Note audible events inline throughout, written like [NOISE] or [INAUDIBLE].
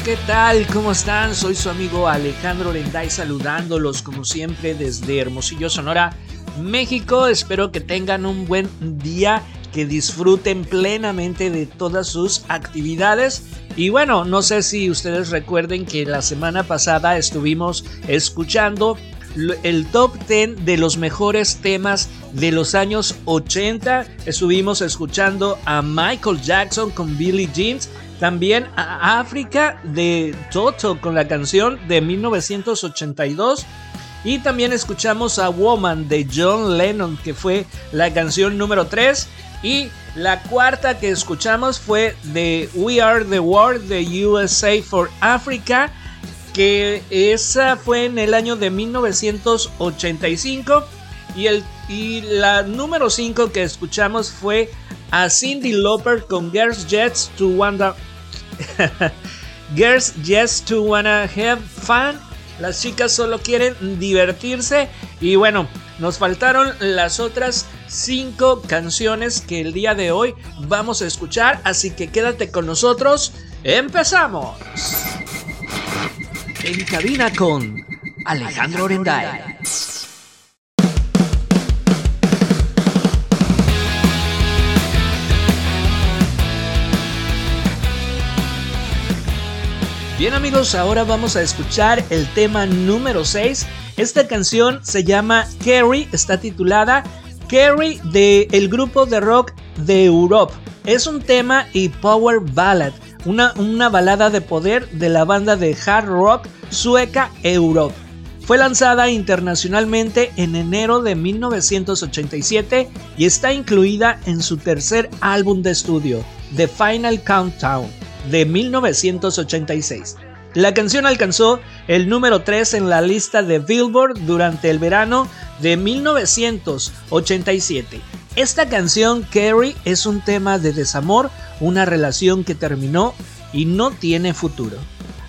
¿qué tal? ¿Cómo están? Soy su amigo Alejandro Lenday saludándolos como siempre desde Hermosillo, Sonora, México. Espero que tengan un buen día, que disfruten plenamente de todas sus actividades. Y bueno, no sé si ustedes recuerden que la semana pasada estuvimos escuchando el top 10 de los mejores temas de los años 80. Estuvimos escuchando a Michael Jackson con Billie Jeans también a África de Toto con la canción de 1982. Y también escuchamos a Woman de John Lennon, que fue la canción número 3. Y la cuarta que escuchamos fue de We Are the World de USA for Africa, que esa fue en el año de 1985. Y, el, y la número 5 que escuchamos fue a Cindy Lauper con Girls Jets to Wanda [LAUGHS] Girls just to wanna have fun. Las chicas solo quieren divertirse. Y bueno, nos faltaron las otras cinco canciones que el día de hoy vamos a escuchar. Así que quédate con nosotros. ¡Empezamos! En cabina con Alejandro Orenday. Bien amigos, ahora vamos a escuchar el tema número 6. Esta canción se llama Carrie, está titulada Carrie de el grupo de rock de Europe. Es un tema y power ballad, una, una balada de poder de la banda de hard rock sueca Europe. Fue lanzada internacionalmente en enero de 1987 y está incluida en su tercer álbum de estudio, The Final Countdown de 1986. La canción alcanzó el número 3 en la lista de Billboard durante el verano de 1987. Esta canción, Carrie, es un tema de desamor, una relación que terminó y no tiene futuro.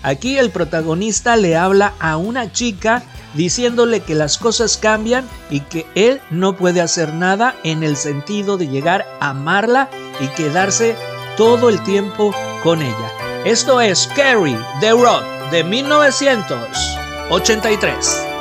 Aquí el protagonista le habla a una chica diciéndole que las cosas cambian y que él no puede hacer nada en el sentido de llegar a amarla y quedarse todo el tiempo con ella. Esto es Carrie the Rock de 1983.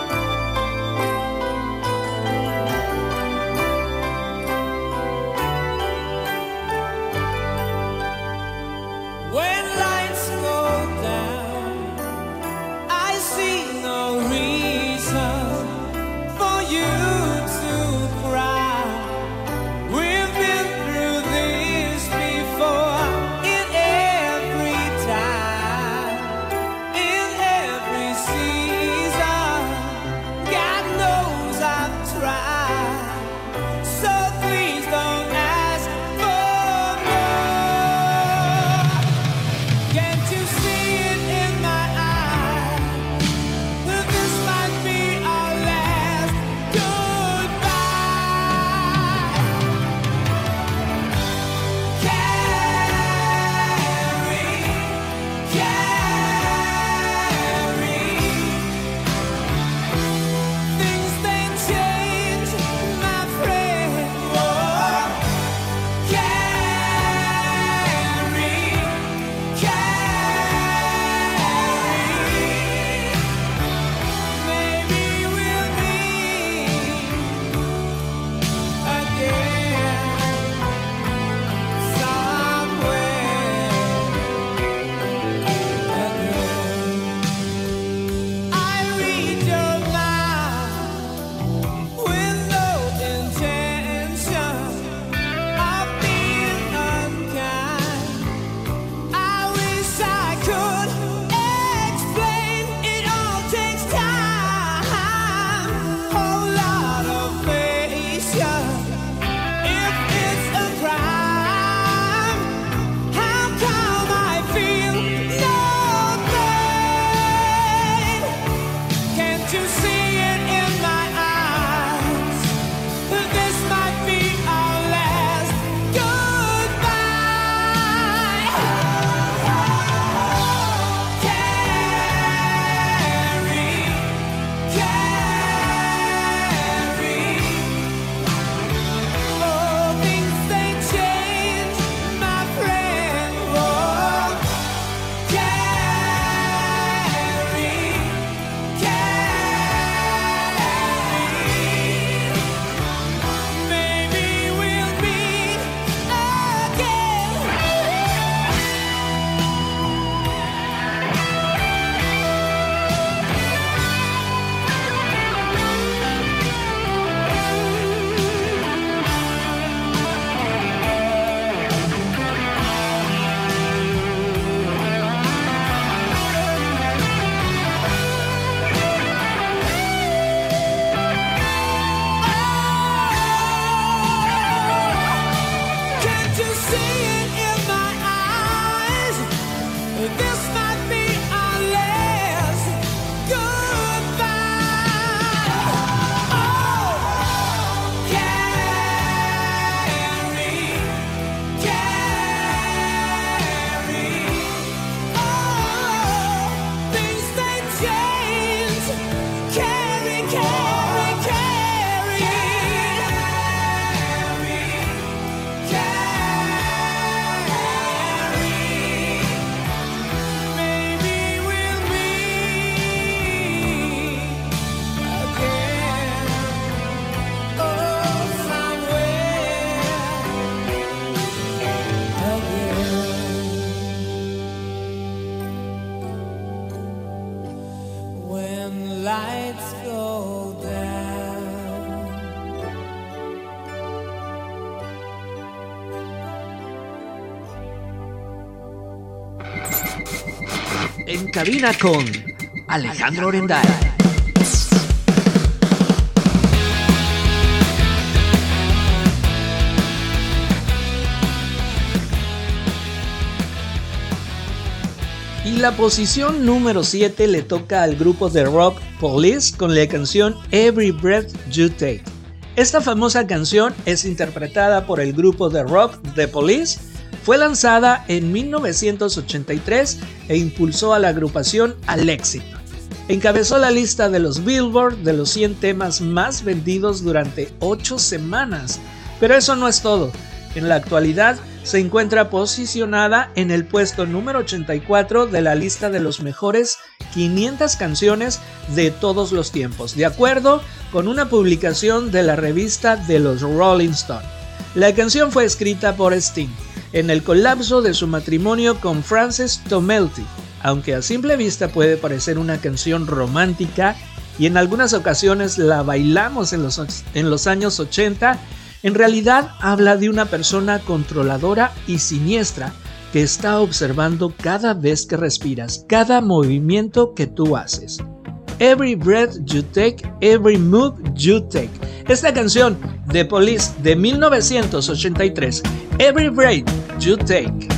Cabina con Alejandro Orenday. Y la posición número 7 le toca al grupo de rock Police con la canción Every Breath You Take. Esta famosa canción es interpretada por el grupo de rock The Police, fue lanzada en 1983 e impulsó a la agrupación al éxito. Encabezó la lista de los Billboard de los 100 temas más vendidos durante 8 semanas. Pero eso no es todo. En la actualidad se encuentra posicionada en el puesto número 84 de la lista de los mejores 500 canciones de todos los tiempos, de acuerdo con una publicación de la revista de los Rolling Stone. La canción fue escrita por Sting en el colapso de su matrimonio con Frances Tomelty, aunque a simple vista puede parecer una canción romántica y en algunas ocasiones la bailamos en los, en los años 80, en realidad habla de una persona controladora y siniestra que está observando cada vez que respiras, cada movimiento que tú haces. Every breath you take, every move you take. Esta canción de Police de 1983, Every breath you take.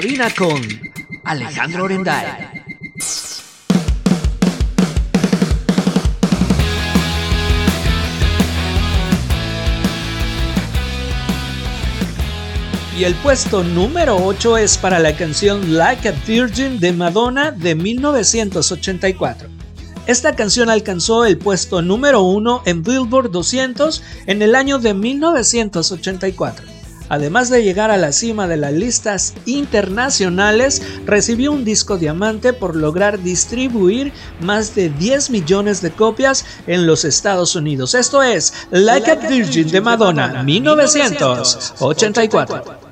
Cabina con Alejandro Orenday. Y el puesto número 8 es para la canción Like a Virgin de Madonna de 1984. Esta canción alcanzó el puesto número 1 en Billboard 200 en el año de 1984. Además de llegar a la cima de las listas internacionales, recibió un disco diamante por lograr distribuir más de 10 millones de copias en los Estados Unidos. Esto es Like, a Virgin de Madonna, 1984.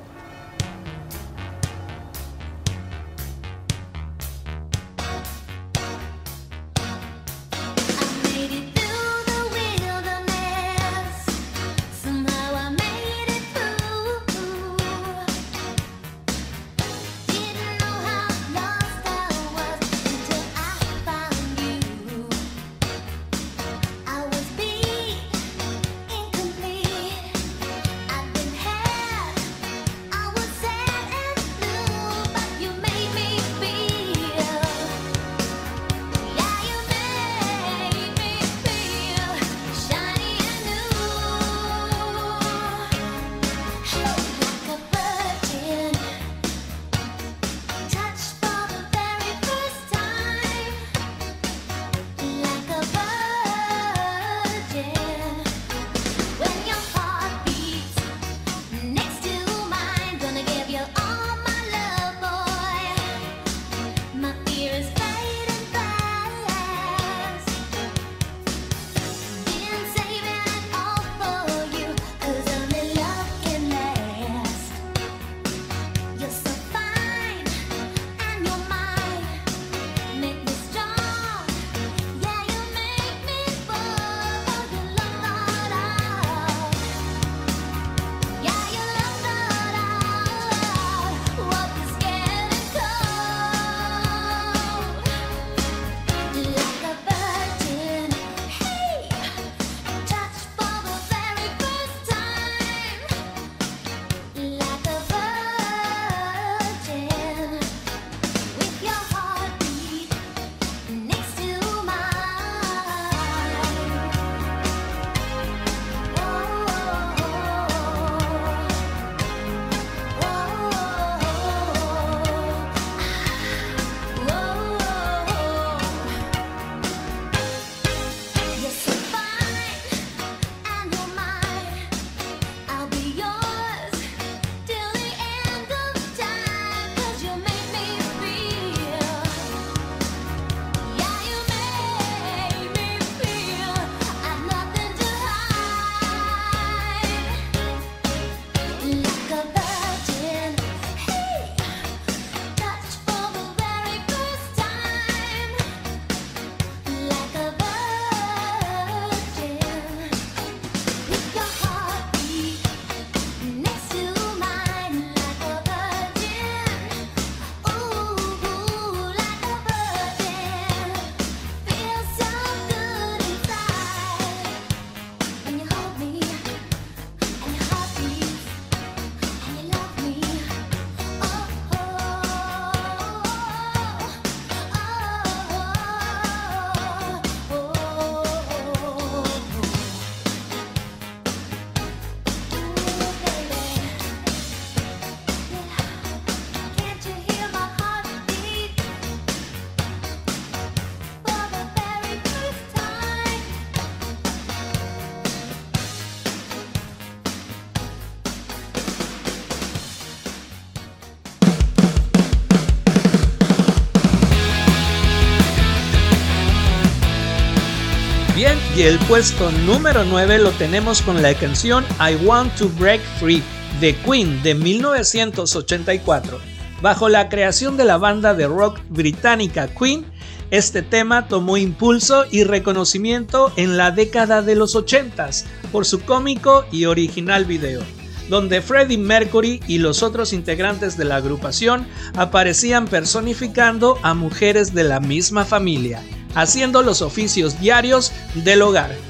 Y el puesto número 9 lo tenemos con la canción I Want to Break Free de Queen de 1984. Bajo la creación de la banda de rock británica Queen, este tema tomó impulso y reconocimiento en la década de los 80s por su cómico y original video, donde Freddie Mercury y los otros integrantes de la agrupación aparecían personificando a mujeres de la misma familia haciendo los oficios diarios del hogar.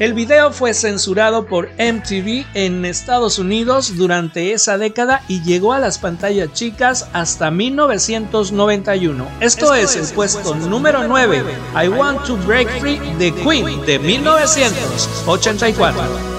El video fue censurado por MTV en Estados Unidos durante esa década y llegó a las pantallas chicas hasta 1991. Esto, es, el puesto, número 9, I Want to Break Free de Queen de 1984.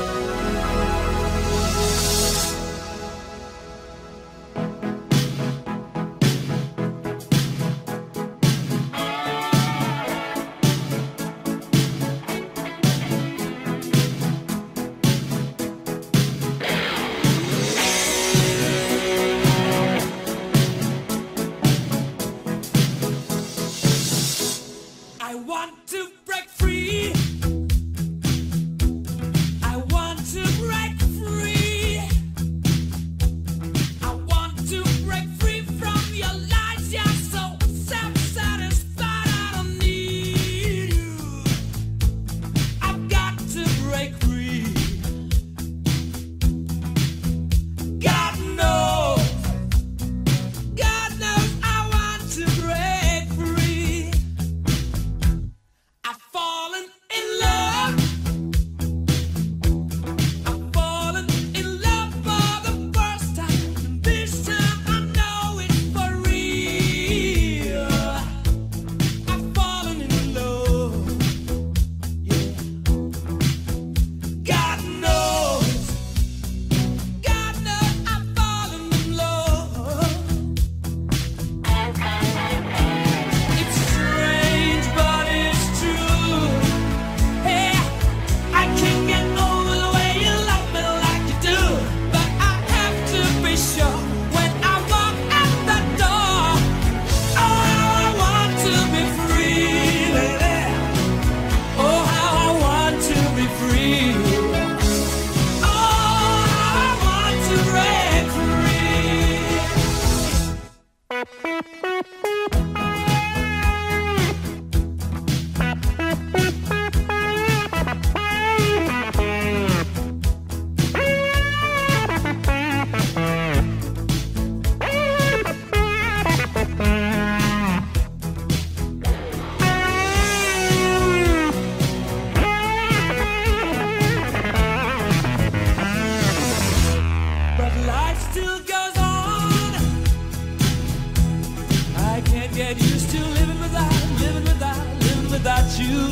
get used to living without, living without, living without you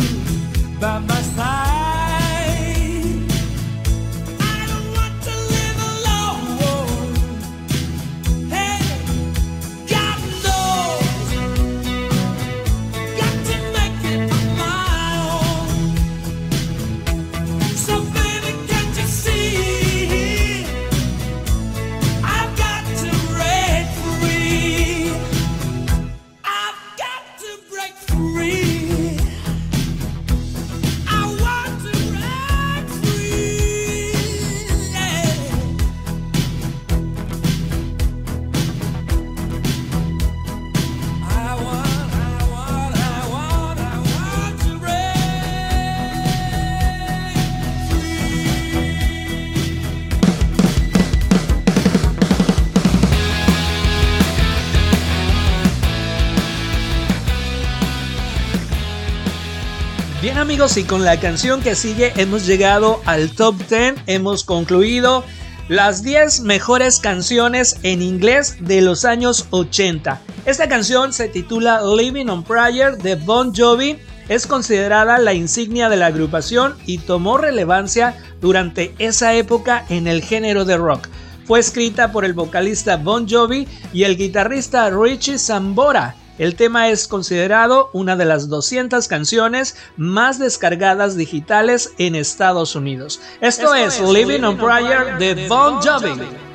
by my side. Amigos y con la canción que sigue hemos llegado al top 10, hemos concluido las 10 mejores canciones en inglés de los años 80. Esta canción se titula Living on Prayer de Bon Jovi, es considerada la insignia de la agrupación y tomó relevancia durante esa época en el género de rock. Fue escrita por el vocalista Bon Jovi y el guitarrista Richie Sambora el tema es considerado una de las 200 canciones más descargadas digitales en Estados Unidos. Esto, es, Living on Prayer de Bon Jovi.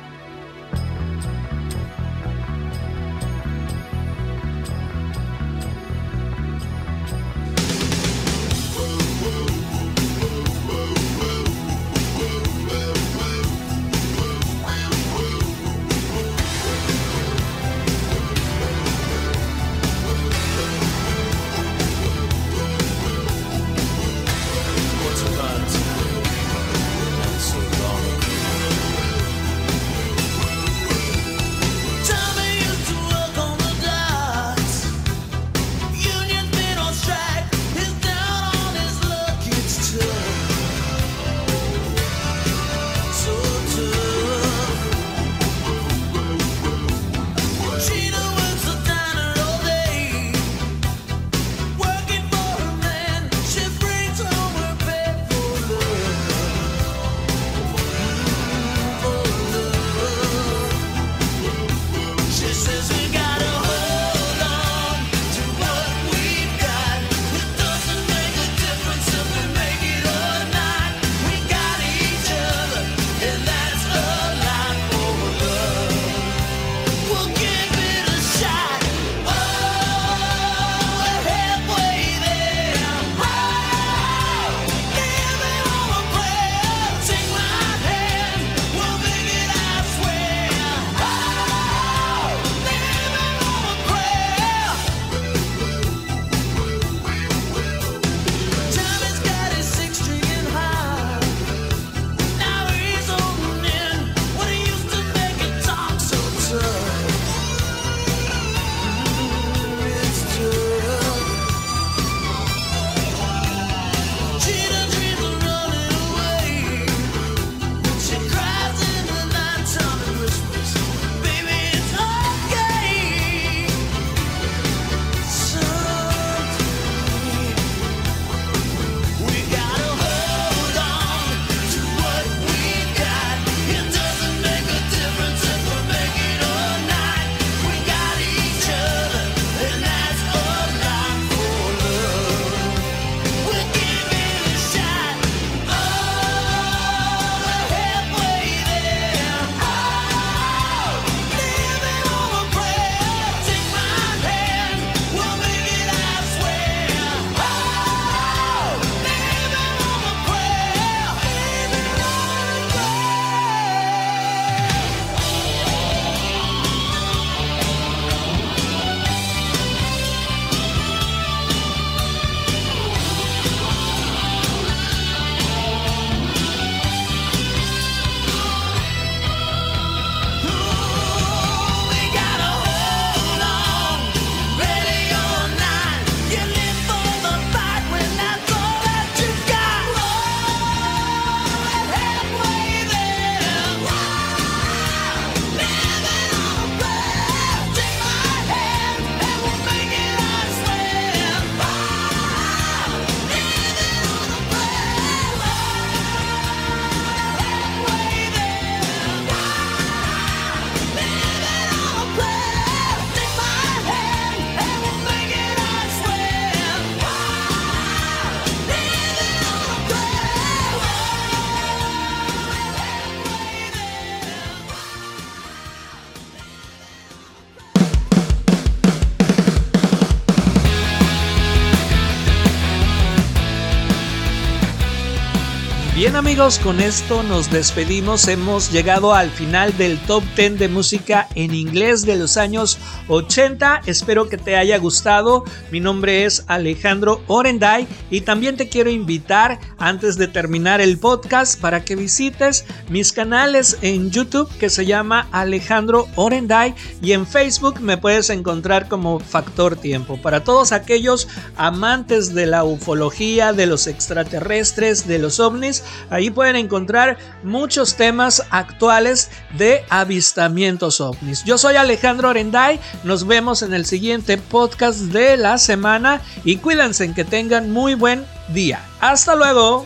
Amigos, con esto nos despedimos. Hemos llegado al final del top 10 de música en inglés de los años 80. Espero que te haya gustado. Mi nombre es Alejandro Orenday y también te quiero invitar antes de terminar el podcast para que visites mis canales en YouTube que se llama Alejandro Orenday y en Facebook me puedes encontrar como Factor Tiempo. Para todos aquellos amantes de la ufología, de los extraterrestres, de los ovnis, Ahí pueden encontrar muchos temas actuales de avistamientos ovnis. Yo soy Alejandro Arenday, nos vemos en el siguiente podcast de la semana y cuídense que tengan muy buen día. Hasta luego.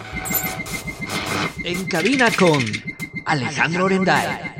En cabina con Alejandro Orenday.